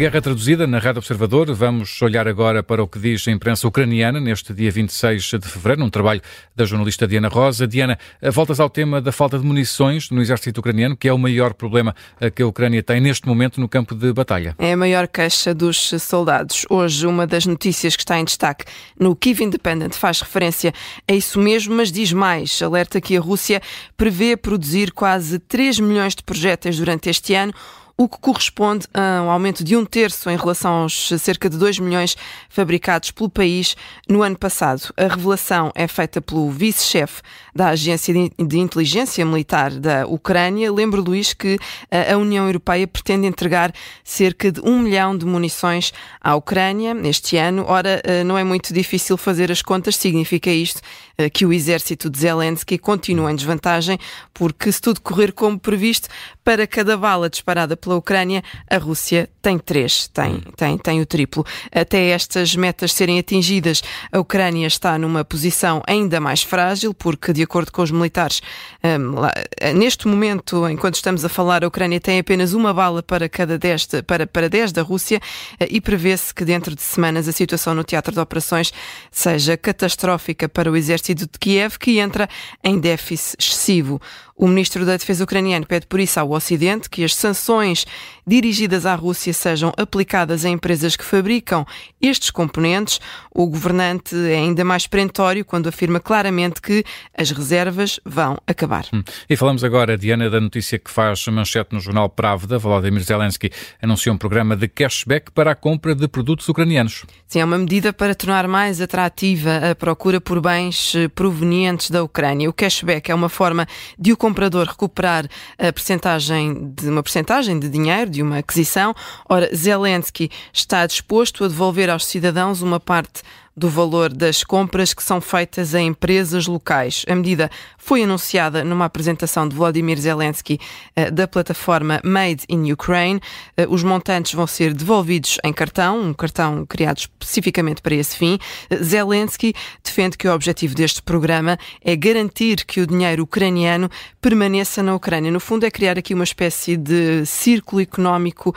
Guerra traduzida na Rádio Observador. Vamos olhar agora para o que diz a imprensa ucraniana neste dia 26 de fevereiro, num trabalho da jornalista Diana Rosa. Diana, voltas ao tema da falta de munições no exército ucraniano, que é o maior problema que a Ucrânia tem neste momento no campo de batalha. É a maior queixa dos soldados. Hoje, uma das notícias que está em destaque no Kiev Independent faz referência a isso mesmo, mas diz mais. Alerta que a Rússia prevê produzir quase 3 milhões de projéteis durante este ano o que corresponde a um aumento de um terço em relação aos cerca de 2 milhões fabricados pelo país no ano passado. A revelação é feita pelo vice-chefe da Agência de Inteligência Militar da Ucrânia. Lembro, Luís, que a União Europeia pretende entregar cerca de um milhão de munições à Ucrânia este ano. Ora, eh, não é muito difícil fazer as contas, significa isto eh, que o exército de Zelensky continua em desvantagem, porque se tudo correr como previsto, para cada bala disparada pela Ucrânia, a Rússia tem três, tem, hum. tem, tem o triplo. Até estas metas serem atingidas, a Ucrânia está numa posição ainda mais frágil, porque, de acordo com os militares, um, lá, neste momento, enquanto estamos a falar, a Ucrânia tem apenas uma bala para cada 10, para, para 10 da Rússia eh, e prevê-se que dentro de semanas a situação no teatro de operações seja catastrófica para o exército de Kiev, que entra em déficit excessivo. O ministro da Defesa ucraniano pede por isso ao Ocidente que as sanções dirigidas à Rússia sejam aplicadas a empresas que fabricam estes componentes. O governante é ainda mais perentório quando afirma claramente que as reservas vão acabar. Hum. E falamos agora, Diana, da notícia que faz manchete no jornal Pravda. Volodymyr Zelensky anunciou um programa de cashback para a compra de produtos ucranianos. Sim, é uma medida para tornar mais atrativa a procura por bens eh, provenientes da Ucrânia. O cashback é uma forma de o comprador recuperar a percentagem de uma percentagem de dinheiro de uma aquisição. Ora, Zelensky está disposto a devolver aos cidadãos uma parte do valor das compras que são feitas a empresas locais. A medida foi anunciada numa apresentação de Vladimir Zelensky eh, da plataforma Made in Ukraine. Eh, os montantes vão ser devolvidos em cartão, um cartão criado especificamente para esse fim. Eh, Zelensky defende que o objetivo deste programa é garantir que o dinheiro ucraniano permaneça na Ucrânia. No fundo, é criar aqui uma espécie de círculo económico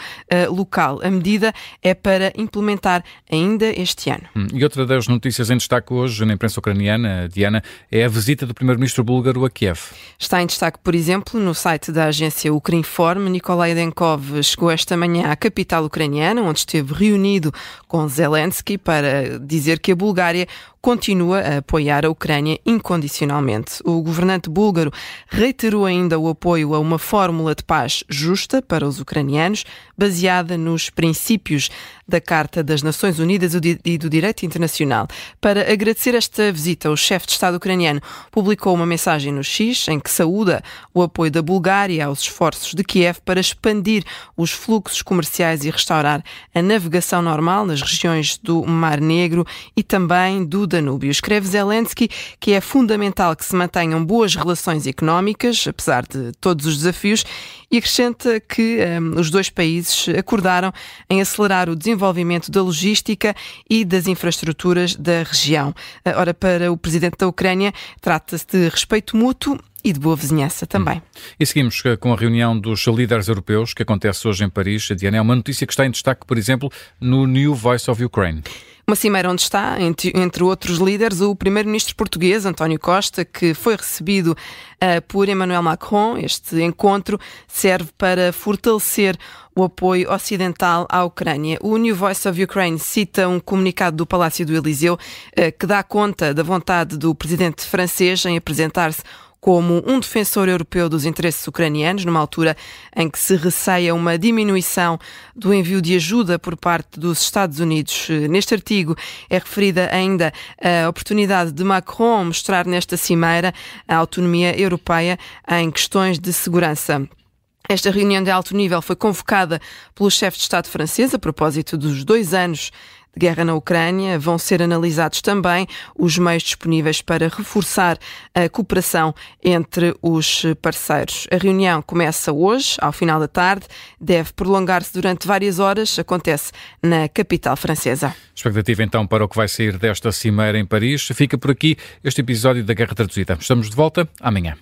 local. A medida é para implementar ainda este ano. Hum, e outra das notícias em destaque hoje na imprensa ucraniana, Diana, é a visita do primeiro-ministro búlgaro a Kiev. Está em destaque, por exemplo, no site da agência Ukrinform. Nikolai Denkov chegou esta manhã à capital ucraniana, onde esteve reunido com Zelensky para dizer que a Bulgária continua a apoiar a Ucrânia incondicionalmente. O governante búlgaro reiterou ainda o apoio a uma fórmula de paz justa para os ucranianos, baseada nos princípios da Carta das Nações Unidas e do Direito Internacional. Para agradecer esta visita, o chefe de Estado ucraniano publicou uma mensagem no X em que saúda o apoio da Bulgária aos esforços de Kiev para expandir os fluxos comerciais e restaurar a navegação normal nas regiões do Mar Negro e também do Danúbio. Escreve Zelensky que é fundamental que se mantenham boas relações económicas, apesar de todos os desafios, e acrescenta que um, os dois países acordaram em acelerar o desenvolvimento da logística e das infraestruturas da região. Ora, para o presidente da Ucrânia, trata-se de respeito mútuo e de boa vizinhança também. Hum. E seguimos com a reunião dos líderes europeus que acontece hoje em Paris. Diana, é uma notícia que está em destaque, por exemplo, no New Voice of Ukraine. Uma cimeira onde está, entre, outros líderes, o primeiro-ministro português, António Costa, que foi recebido uh, por Emmanuel Macron. Este encontro serve para fortalecer o apoio ocidental à Ucrânia. O New Voice of Ukraine cita um comunicado do Palácio do Eliseu uh, que dá conta da vontade do presidente francês em apresentar-se como um defensor europeu dos interesses ucranianos, numa altura em que se receia uma diminuição do envio de ajuda por parte dos Estados Unidos. Neste artigo é referida ainda a oportunidade de Macron mostrar nesta cimeira a autonomia europeia em questões de segurança. Esta reunião de alto nível foi convocada pelo chefe de Estado francês a propósito dos dois anos de guerra na Ucrânia. Vão ser analisados também os meios disponíveis para reforçar a cooperação entre os parceiros. A reunião começa hoje, ao final da tarde, deve prolongar-se durante várias horas, acontece na capital francesa. Expectativa então para o que vai sair desta cimeira em Paris. Fica por aqui este episódio da Guerra Traduzida. Estamos de volta amanhã.